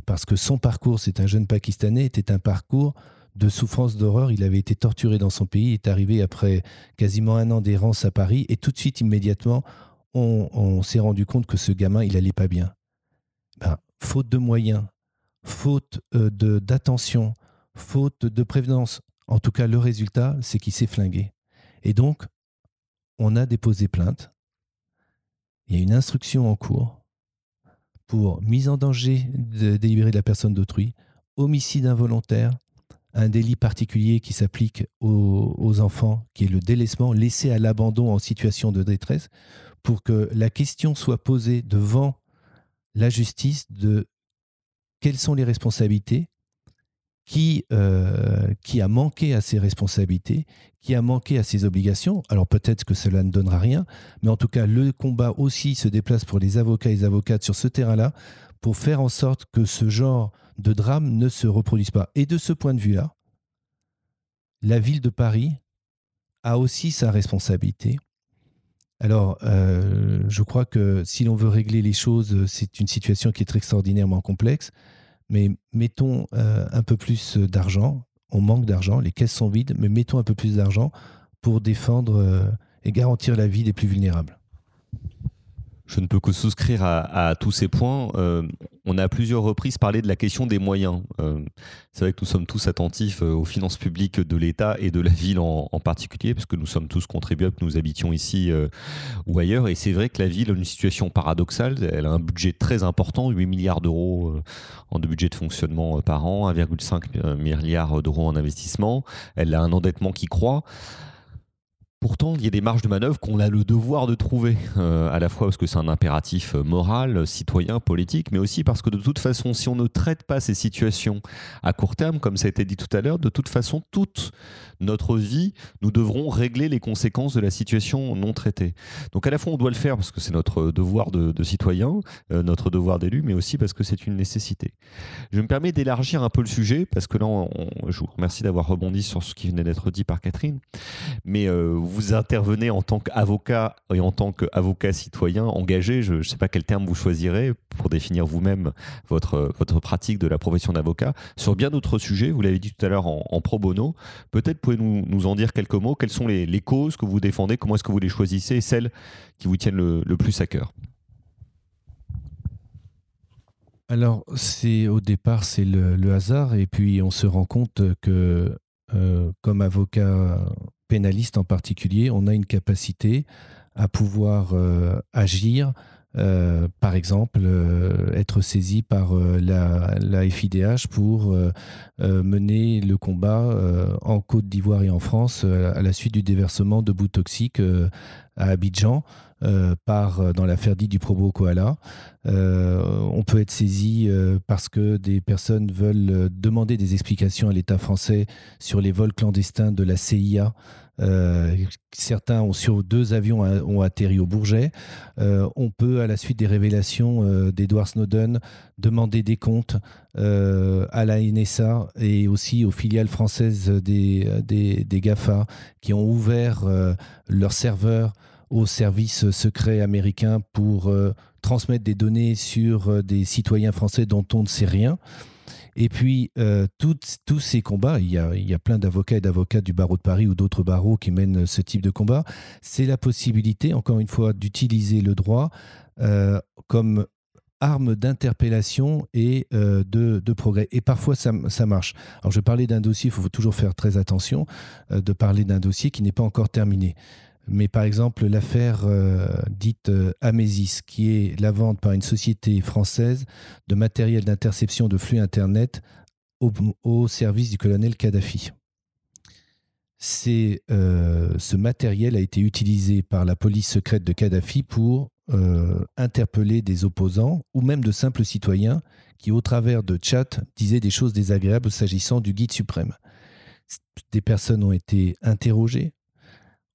parce que son parcours, c'est un jeune Pakistanais, était un parcours de souffrance d'horreur. Il avait été torturé dans son pays, est arrivé après quasiment un an d'errance à Paris, et tout de suite, immédiatement, on, s'est rendu compte que ce gamin, il allait pas bien. Ben, faute de moyens, faute euh, d'attention, faute de prévenance, en tout cas, le résultat, c'est qu'il s'est flingué. Et donc, on a déposé plainte. Il y a une instruction en cours pour mise en danger de délibéré de la personne d'autrui, homicide involontaire, un délit particulier qui s'applique aux, enfants, qui est le délaissement, laissé à l'abandon en situation de détresse, pour que la question soit posée devant la justice de quelles sont les responsabilités, qui, euh, a manqué à ses responsabilités, qui a manqué à ses obligations? Alors peut-être que cela ne donnera rien, mais en tout cas, le combat aussi se déplace pour les avocats et les avocates sur ce terrain-là pour faire en sorte que ce genre de drame ne se reproduise pas. Et de ce point de vue-là, la ville de Paris a aussi sa responsabilité. Alors, euh, je crois que si l'on veut régler les choses, c'est une situation qui est extraordinairement complexe mais mettons euh, un peu plus d'argent. On manque d'argent, les caisses sont vides, mais mettons un peu plus d'argent pour défendre euh, et garantir la vie des plus vulnérables. Je ne peux que souscrire à, tous ces points. Euh, on a à plusieurs reprises parlé de la question des moyens. Euh, c'est vrai que nous sommes tous attentifs euh, aux finances publiques de l'État et de la ville en, particulier, parce que nous sommes tous contribuables, nous habitions ici ou ailleurs. Et c'est vrai que la ville a une situation paradoxale. Elle a un budget très important, 8 milliards d'euros en de budget de fonctionnement par an, 1,5 milliard d'euros en investissement. Elle a un endettement qui croît. Pourtant, il y a des marges de manœuvre qu'on a le devoir de trouver, euh, à la fois parce que c'est un impératif euh, moral, citoyen, politique, mais aussi parce que de toute façon, si on ne traite pas ces situations à court terme, comme ça a été dit tout à l'heure, de toute façon, toute notre vie, nous devrons régler les conséquences de la situation non traitée. Donc à la fois, on doit le faire parce que c'est notre devoir de, citoyen, euh, notre devoir d'élu, mais aussi parce que c'est une nécessité. Je me permets d'élargir un peu le sujet, parce que là, je vous remercie d'avoir rebondi sur ce qui venait d'être dit par Catherine, mais vous intervenez en tant qu'avocat et en tant qu'avocat citoyen engagé, je ne sais pas quel terme vous choisirez pour définir vous-même votre, votre pratique de la profession d'avocat, sur bien d'autres sujets, vous l'avez dit tout à l'heure en, pro bono, peut-être pouvez-vous nous, en dire quelques mots, quelles sont les, causes que vous défendez, comment est-ce que vous les choisissez? Et celles qui vous tiennent le, plus à cœur? Alors, c'est au départ, c'est le, hasard, et puis on se rend compte que, euh, comme avocat pénaliste en particulier, on a une capacité à pouvoir euh, agir, euh, par exemple, euh, être saisi par la, la, FIDH pour mener le combat en Côte d'Ivoire et en France à la suite du déversement de bouts toxiques à Abidjan. Par dans l'affaire dite du Probo Koala. on peut être saisi parce que des personnes veulent demander des explications à l'État français sur les vols clandestins de la CIA euh, certains ont sur deux avions ont atterri au Bourget. Euh, on peut, à la suite des révélations euh, d'Edward Snowden, demander des comptes à la NSA et aussi aux filiales françaises des, des, GAFA qui ont ouvert leurs serveurs aux services secrets américains pour transmettre des données sur des citoyens français dont on ne sait rien. Et puis, euh, tous ces combats, il y a, il y a plein d'avocats et d'avocats du barreau de Paris ou d'autres barreaux qui mènent ce type de combat. C'est la possibilité, encore une fois, d'utiliser le droit euh, comme arme d'interpellation et euh, de, de, progrès. Et parfois, ça, ça, marche. Alors, je parlais d'un dossier, il faut toujours faire très attention de parler d'un dossier qui n'est pas encore terminé. Mais par exemple, l'affaire euh, dite euh, Amesis, qui est la vente par une société française de matériel d'interception de flux Internet au, service du colonel Kadhafi. Euh, ce matériel a été utilisé par la police secrète de Kadhafi pour interpeller des opposants ou même de simples citoyens qui, au travers de chats, disaient des choses désagréables s'agissant du guide suprême. Des personnes ont été interrogées,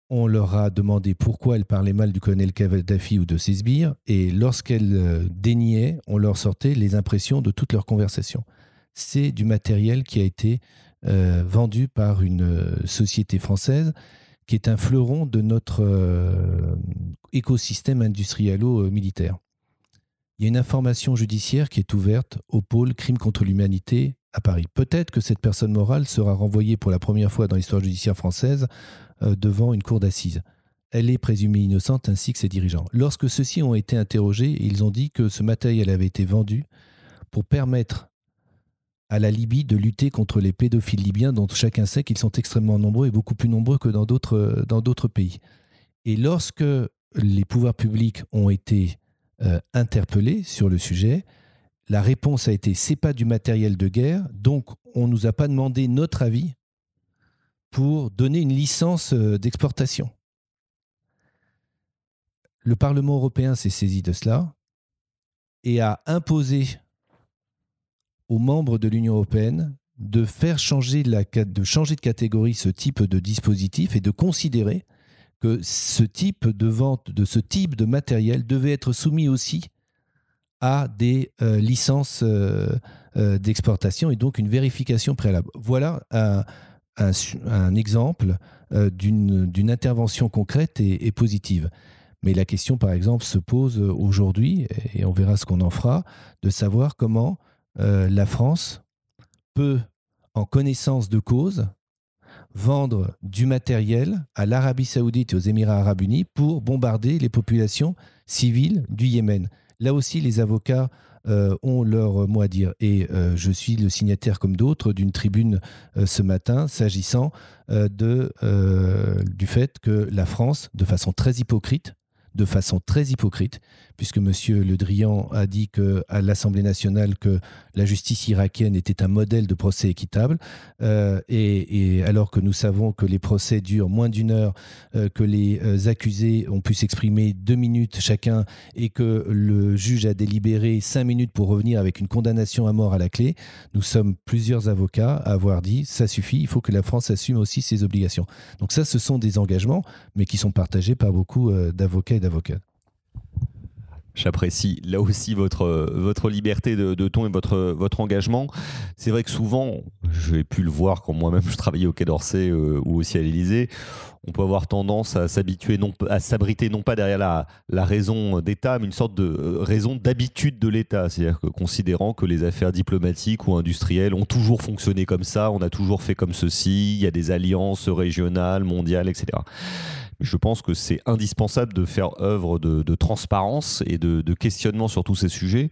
on leur a demandé pourquoi elles parlaient mal du colonel Kadhafi ou de ses sbires, et lorsqu'elles euh, déniaient, on leur sortait les impressions de toutes leurs conversations. C'est du matériel qui a été euh, vendu par une euh, société française qui est un fleuron de notre écosystème industrialo-militaire. Il y a une information judiciaire qui est ouverte au pôle crime contre l'humanité à Paris. Peut-être que cette personne morale sera renvoyée pour la première fois dans l'histoire judiciaire française devant une cour d'assises. Elle est présumée innocente ainsi que ses dirigeants. Lorsque ceux-ci ont été interrogés, ils ont dit que ce matériel avait été vendu pour permettre à la Libye de lutter contre les pédophiles libyens dont chacun sait qu'ils sont extrêmement nombreux et beaucoup plus nombreux que dans d'autres, d'autres pays. Et lorsque les pouvoirs publics ont été euh, interpellés sur le sujet, la réponse a été c'est pas du matériel de guerre, donc on ne nous a pas demandé notre avis pour donner une licence euh, d'exportation. Le Parlement européen s'est saisi de cela et a imposé aux membres de l'Union européenne de faire changer, de changer de catégorie ce type de dispositif et de considérer que ce type de vente de ce type de matériel devait être soumis aussi à des euh, licences euh, d'exportation et donc une vérification préalable. Voilà un, un, exemple euh, d'une intervention concrète et, positive. Mais la question, par exemple, se pose aujourd'hui, et on verra ce qu'on en fera, de savoir comment euh, la France peut, en connaissance de cause, vendre du matériel à l'Arabie saoudite et aux Émirats arabes unis pour bombarder les populations civiles du Yémen. Là aussi, les avocats euh, ont leur mot à dire. Et euh, je suis le signataire, comme d'autres, d'une tribune euh, ce matin s'agissant du fait que la France, de façon très hypocrite, de façon très hypocrite, puisque M. Le Drian a dit à l'Assemblée nationale que la justice irakienne était un modèle de procès équitable, euh, et, alors que nous savons que les procès durent moins d'une heure, euh, que les euh, accusés ont pu s'exprimer deux minutes chacun, et que le juge a délibéré cinq minutes pour revenir avec une condamnation à mort à la clé, nous sommes plusieurs avocats à avoir dit ça suffit, il faut que la France assume aussi ses obligations. Donc ça, ce sont des engagements, mais qui sont partagés par beaucoup d'avocats et J'apprécie là aussi votre, votre liberté de, ton et votre, votre engagement. C'est vrai que souvent, j'ai pu le voir quand moi-même je travaillais au Quai d'Orsay euh, ou aussi à l'Élysée, on peut avoir tendance à s'habituer, à s'abriter non pas derrière la, la raison d'État, mais une sorte de euh, raison d'habitude de l'État. C'est-à-dire que considérant que les affaires diplomatiques ou industrielles ont toujours fonctionné comme ça, on a toujours fait comme ceci, il y a des alliances régionales, mondiales, etc. Je pense que c'est indispensable de faire œuvre de, transparence et de, questionnement sur tous ces sujets,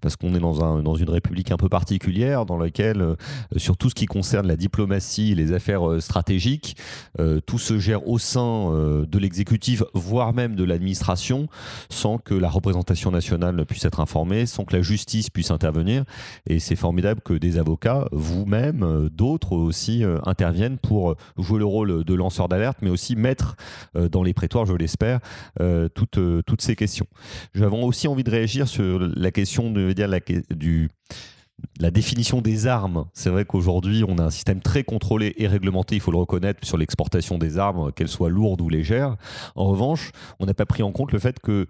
parce qu'on est dans, un, dans une république un peu particulière, dans laquelle, euh, sur tout ce qui concerne la diplomatie les affaires euh, stratégiques, euh, tout se gère au sein de l'exécutif, voire même de l'administration, sans que la représentation nationale puisse être informée, sans que la justice puisse intervenir. Et c'est formidable que des avocats, vous-même, d'autres aussi, interviennent pour jouer le rôle de lanceur d'alerte, mais aussi mettre dans les prétoires, je l'espère, euh, toutes, euh, toutes ces questions. J'avais aussi envie de réagir sur la question de, dire, du la définition des armes. C'est vrai qu'aujourd'hui, on a un système très contrôlé et réglementé, il faut le reconnaître, sur l'exportation des armes, qu'elles soient lourdes ou légères. En revanche, on n'a pas pris en compte le fait qu'il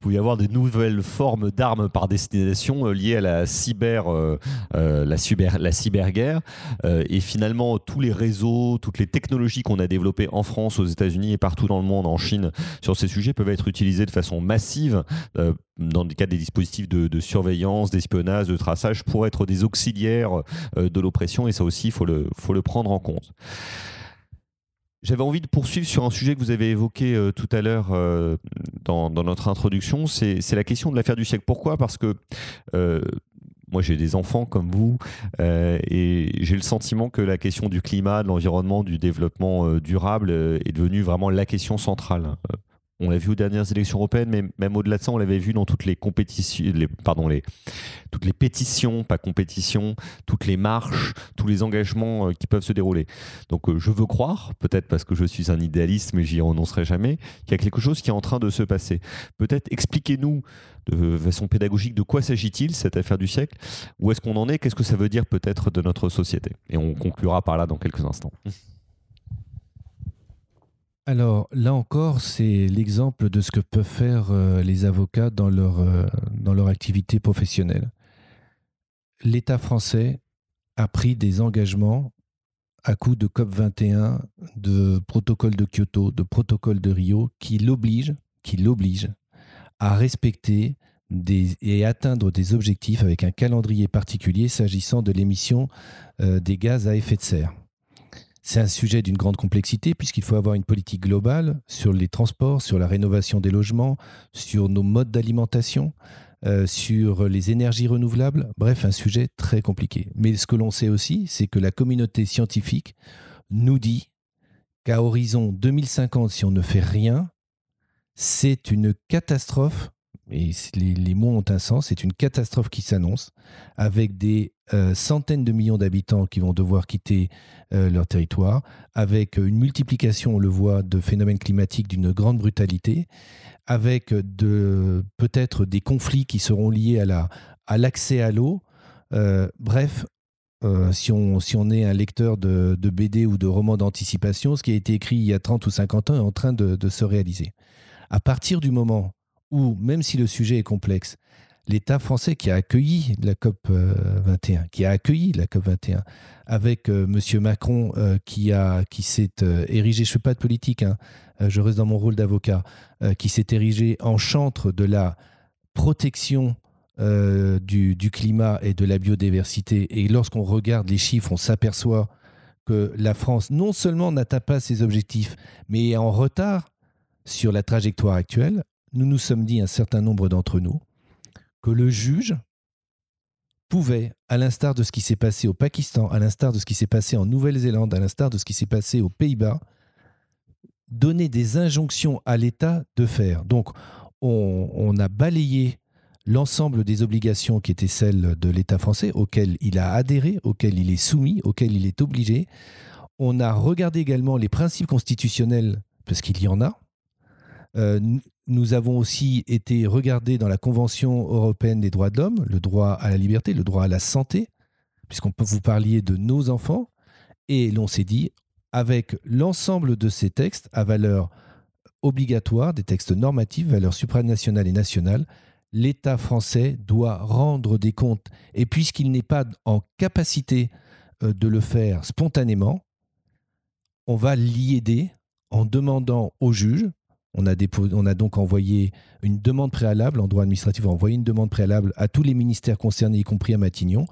pouvait y avoir de nouvelles formes d'armes par destination euh, liées à la cyber, euh, euh, la cyber, la cyberguerre. et finalement, tous les réseaux, toutes les technologies qu'on a développées en France, aux États-Unis et partout dans le monde, en Chine, sur ces sujets peuvent être utilisées de façon massive dans le cadre des dispositifs de, surveillance, d'espionnage, de traçage, pour être des auxiliaires euh, de l'oppression, et ça aussi, il faut le, faut le prendre en compte. J'avais envie de poursuivre sur un sujet que vous avez évoqué euh, tout à l'heure euh, dans, notre introduction, c'est la question de l'affaire du siècle. Pourquoi? Parce que moi j'ai des enfants comme vous et j'ai le sentiment que la question du climat, de l'environnement, du développement durable est devenue vraiment la question centrale. On l'a vu aux dernières élections européennes, mais même au-delà de ça, on l'avait vu dans toutes les compétitions, pardon, toutes les pétitions, pas compétitions, toutes les marches, tous les engagements euh, qui peuvent se dérouler. Donc euh, je veux croire, peut-être parce que je suis un idéaliste, mais j'y renoncerai jamais, qu'il y a quelque chose qui est en train de se passer. Peut-être expliquez-nous de façon pédagogique de quoi s'agit-il cette affaire du siècle? Où est-ce qu'on en est? Qu'est-ce que ça veut dire peut-être de notre société? Et on conclura par là dans quelques instants. Alors là encore, c'est l'exemple de ce que peuvent faire euh, les avocats dans leur, euh, dans leur activité professionnelle. L'État français a pris des engagements à coup de COP21, de protocole de Kyoto, de protocole de Rio, qui l'obligent, qui l'obligent à respecter des, et atteindre des objectifs avec un calendrier particulier s'agissant de l'émission euh, des gaz à effet de serre. C'est un sujet d'une grande complexité puisqu'il faut avoir une politique globale sur les transports, sur la rénovation des logements, sur nos modes d'alimentation, euh, sur les énergies renouvelables. Bref, un sujet très compliqué. Mais ce que l'on sait aussi, c'est que la communauté scientifique nous dit qu'à horizon 2050, si on ne fait rien, c'est une catastrophe et les, mots ont un sens, c'est une catastrophe qui s'annonce, avec des euh, centaines de millions d'habitants qui vont devoir quitter euh, leur territoire, avec une multiplication, on le voit, de phénomènes climatiques d'une grande brutalité, avec peut-être des conflits qui seront liés à, la, à l'accès à l'eau. Euh, bref, si, on, si on est un lecteur de, BD ou de romans d'anticipation, ce qui a été écrit il y a 30 ou 50 ans est en train de, de se réaliser. À partir du moment où, même si le sujet est complexe, l'État français qui a accueilli la COP 21, qui a accueilli la COP 21, avec euh, M. Macron euh, qui qui s'est euh, érigé, je ne fais pas de politique, hein, je reste dans mon rôle d'avocat, qui s'est érigé en chantre de la protection du, climat et de la biodiversité. Et lorsqu'on regarde les chiffres, on s'aperçoit que la France non seulement n'atteint pas ses objectifs, mais est en retard sur la trajectoire actuelle, nous nous sommes dit, un certain nombre d'entre nous, que le juge pouvait, à l'instar de ce qui s'est passé au Pakistan, à l'instar de ce qui s'est passé en Nouvelle-Zélande, à l'instar de ce qui s'est passé aux Pays-Bas, donner des injonctions à l'État de faire. Donc, on, a balayé l'ensemble des obligations qui étaient celles de l'État français, auxquelles il a adhéré, auxquelles il est soumis, auxquelles il est obligé. On a regardé également les principes constitutionnels, parce qu'il y en a. Euh, nous avons aussi été regardés dans la Convention européenne des droits de l'homme, le droit à la liberté, le droit à la santé, puisqu'on peut vous parler de nos enfants. Et l'on s'est dit, avec l'ensemble de ces textes à valeur obligatoire, des textes normatifs, valeur supranationale et nationale, l'État français doit rendre des comptes. Et puisqu'il n'est pas en capacité euh, de le faire spontanément, on va l'y aider en demandant au juge on a, on a, donc envoyé une demande préalable, en droit administratif, on a envoyé une demande préalable à tous les ministères concernés, y compris à Matignon.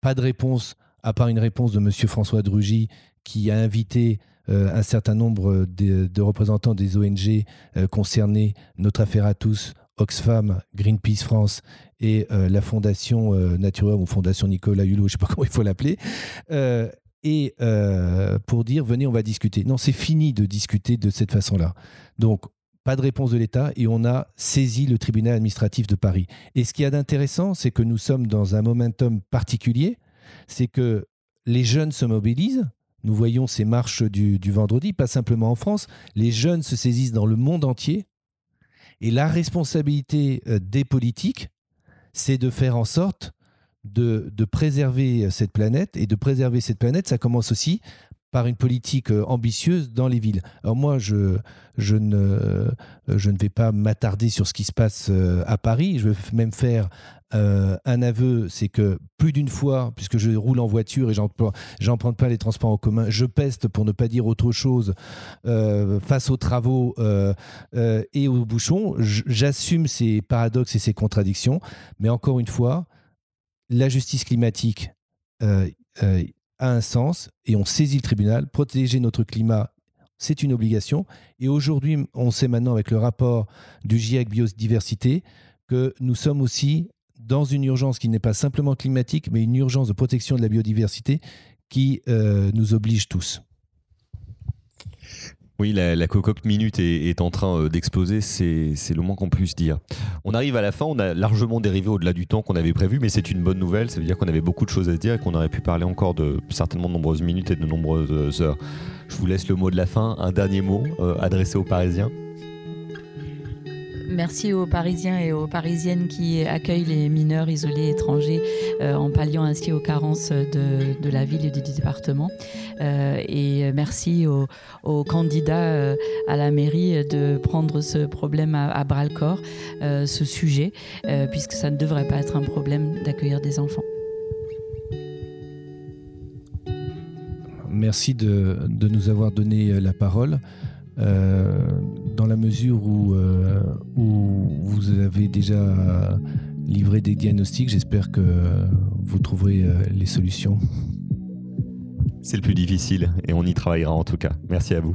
Pas de réponse, à part une réponse de M. François Drugy, qui a invité euh, un certain nombre de, représentants des ONG euh, concernés, Notre Affaire à tous, Oxfam, Greenpeace France et euh, la Fondation Nature ou Fondation Nicolas Hulot, je ne sais pas comment il faut l'appeler, et pour dire venez, on va discuter. Non, c'est fini de discuter de cette façon-là. Donc, pas de réponse de l'État et on a saisi le tribunal administratif de Paris. Et ce qui y a d'intéressant, c'est que nous sommes dans un momentum particulier, c'est que les jeunes se mobilisent. Nous voyons ces marches du, vendredi, pas simplement en France. Les jeunes se saisissent dans le monde entier. Et la responsabilité euh, des politiques, c'est de faire en sorte de, préserver cette planète. Et de préserver cette planète, ça commence aussi par une politique euh, ambitieuse dans les villes. Alors moi, je, je, ne, vais pas m'attarder sur ce qui se passe euh, à Paris. Je vais même faire euh, un aveu, c'est que plus d'une fois, puisque je roule en voiture et j'emprunte pas les transports en commun, je peste, pour ne pas dire autre chose, face aux travaux et aux bouchons. J'assume ces paradoxes et ces contradictions, mais encore une fois, la justice climatique a un sens et on saisit le tribunal. Protéger notre climat, c'est une obligation. Et aujourd'hui, on sait maintenant avec le rapport du GIEC Biodiversité que nous sommes aussi dans une urgence qui n'est pas simplement climatique, mais une urgence de protection de la biodiversité qui euh, nous oblige tous. Oui, la, cocotte minute est, en train euh, d'exploser, c'est le moins qu'on puisse dire. On arrive à la fin, on a largement dérivé au-delà du temps qu'on avait prévu, mais c'est une bonne nouvelle, ça veut dire qu'on avait beaucoup de choses à dire et qu'on aurait pu parler encore de certainement de nombreuses minutes et de nombreuses heures. Je vous laisse le mot de la fin, un dernier mot euh, adressé aux Parisiens. Merci aux Parisiens et aux Parisiennes qui accueillent les mineurs isolés étrangers euh, en palliant ainsi aux carences de, la ville et du département. Euh, et merci aux, candidats euh, à la mairie de prendre ce problème à, bras le corps, ce sujet, puisque ça ne devrait pas être un problème d'accueillir des enfants. Merci de, nous avoir donné la parole. Dans la mesure où, euh, où vous avez déjà livré des diagnostics, j'espère que vous trouverez euh, les solutions. C'est le plus difficile et on y travaillera en tout cas. Merci à vous.